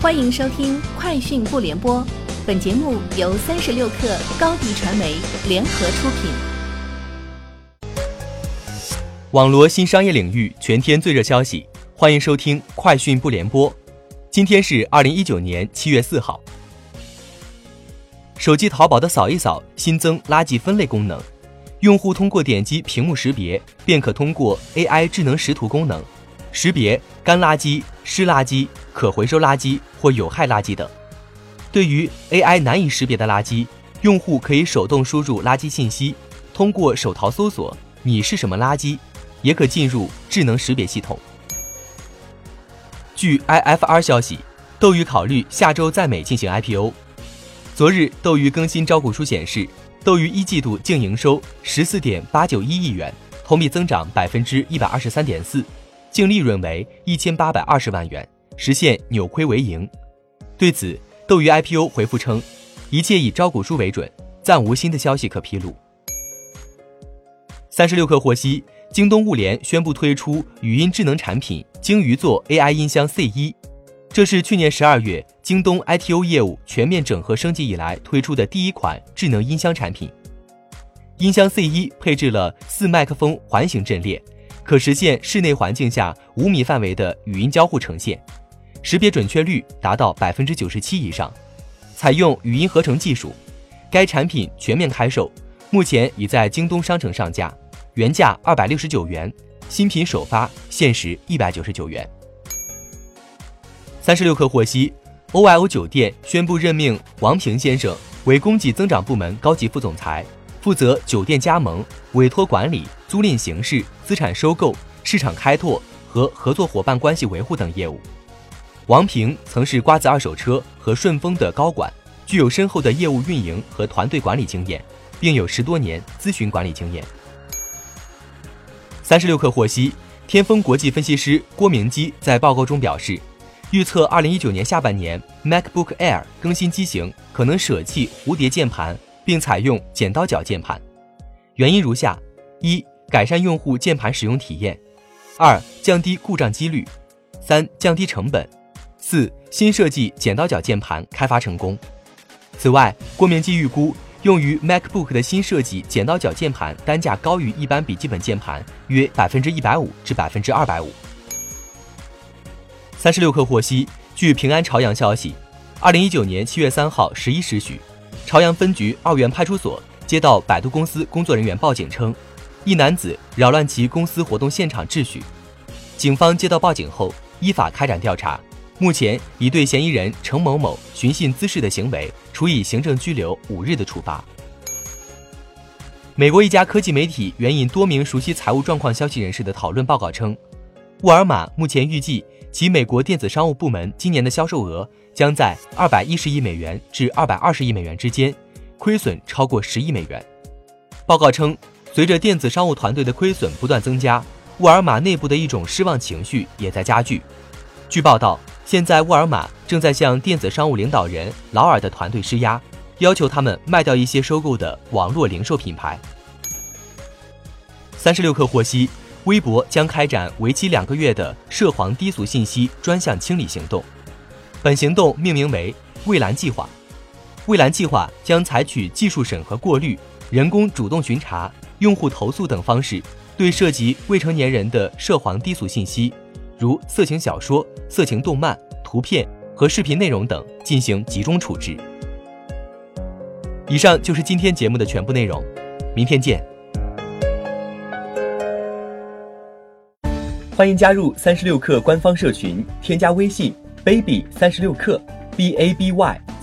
欢迎收听《快讯不联播》，本节目由三十六克高低传媒联合出品。网罗新商业领域全天最热消息，欢迎收听《快讯不联播》。今天是二零一九年七月四号。手机淘宝的扫一扫新增垃圾分类功能，用户通过点击屏幕识别，便可通过 AI 智能识图功能。识别干垃圾、湿垃圾、可回收垃圾或有害垃圾等。对于 AI 难以识别的垃圾，用户可以手动输入垃圾信息，通过手淘搜索“你是什么垃圾”，也可进入智能识别系统。据 IFR 消息，斗鱼考虑下周在美进行 IPO。昨日，斗鱼更新招股书显示，斗鱼一季度净营收十四点八九一亿元，同比增长百分之一百二十三点四。净利润为一千八百二十万元，实现扭亏为盈。对此，斗鱼 IPO 回复称，一切以招股书为准，暂无新的消息可披露。三十六氪获悉，京东物联宣布推出语音智能产品鲸鱼座 AI 音箱 C 一，这是去年十二月京东 ITO 业务全面整合升级以来推出的第一款智能音箱产品。音箱 C 一配置了四麦克风环形阵列。可实现室内环境下五米范围的语音交互呈现，识别准确率达到百分之九十七以上，采用语音合成技术。该产品全面开售，目前已在京东商城上架，原价二百六十九元，新品首发限时一百九十九元。三十六氪获悉，OYO 酒店宣布任命王平先生为供给增长部门高级副总裁。负责酒店加盟、委托管理、租赁形式、资产收购、市场开拓和合作伙伴关系维护等业务。王平曾是瓜子二手车和顺丰的高管，具有深厚的业务运营和团队管理经验，并有十多年咨询管理经验。三十六氪获悉，天风国际分析师郭明基在报告中表示，预测二零一九年下半年 MacBook Air 更新机型可能舍弃蝴蝶键盘。并采用剪刀脚键盘，原因如下：一、改善用户键盘使用体验；二、降低故障几率；三、降低成本；四、新设计剪刀脚键盘开发成功。此外，郭明基预估，用于 MacBook 的新设计剪刀脚键盘单价高于一般笔记本键盘约百分之一百五至百分之二百五。三十六氪获悉，据平安朝阳消息，二零一九年七月三号十一时许。朝阳分局二原派出所接到百度公司工作人员报警称，一男子扰乱其公司活动现场秩序。警方接到报警后，依法开展调查，目前已对嫌疑人程某某寻衅滋事的行为处以行政拘留五日的处罚。美国一家科技媒体援引多名熟悉财务状况消息人士的讨论报告称，沃尔玛目前预计其美国电子商务部门今年的销售额。将在二百一十亿美元至二百二十亿美元之间，亏损超过十亿美元。报告称，随着电子商务团队的亏损不断增加，沃尔玛内部的一种失望情绪也在加剧。据报道，现在沃尔玛正在向电子商务领导人劳尔的团队施压，要求他们卖掉一些收购的网络零售品牌。三十六氪获悉，微博将开展为期两个月的涉黄低俗信息专项清理行动。本行动命名为“蔚蓝计划”。蔚蓝计划将采取技术审核过滤、人工主动巡查、用户投诉等方式，对涉及未成年人的涉黄低俗信息，如色情小说、色情动漫、图片和视频内容等进行集中处置。以上就是今天节目的全部内容，明天见。欢迎加入三十六氪官方社群，添加微信。baby 三十六克，b a b y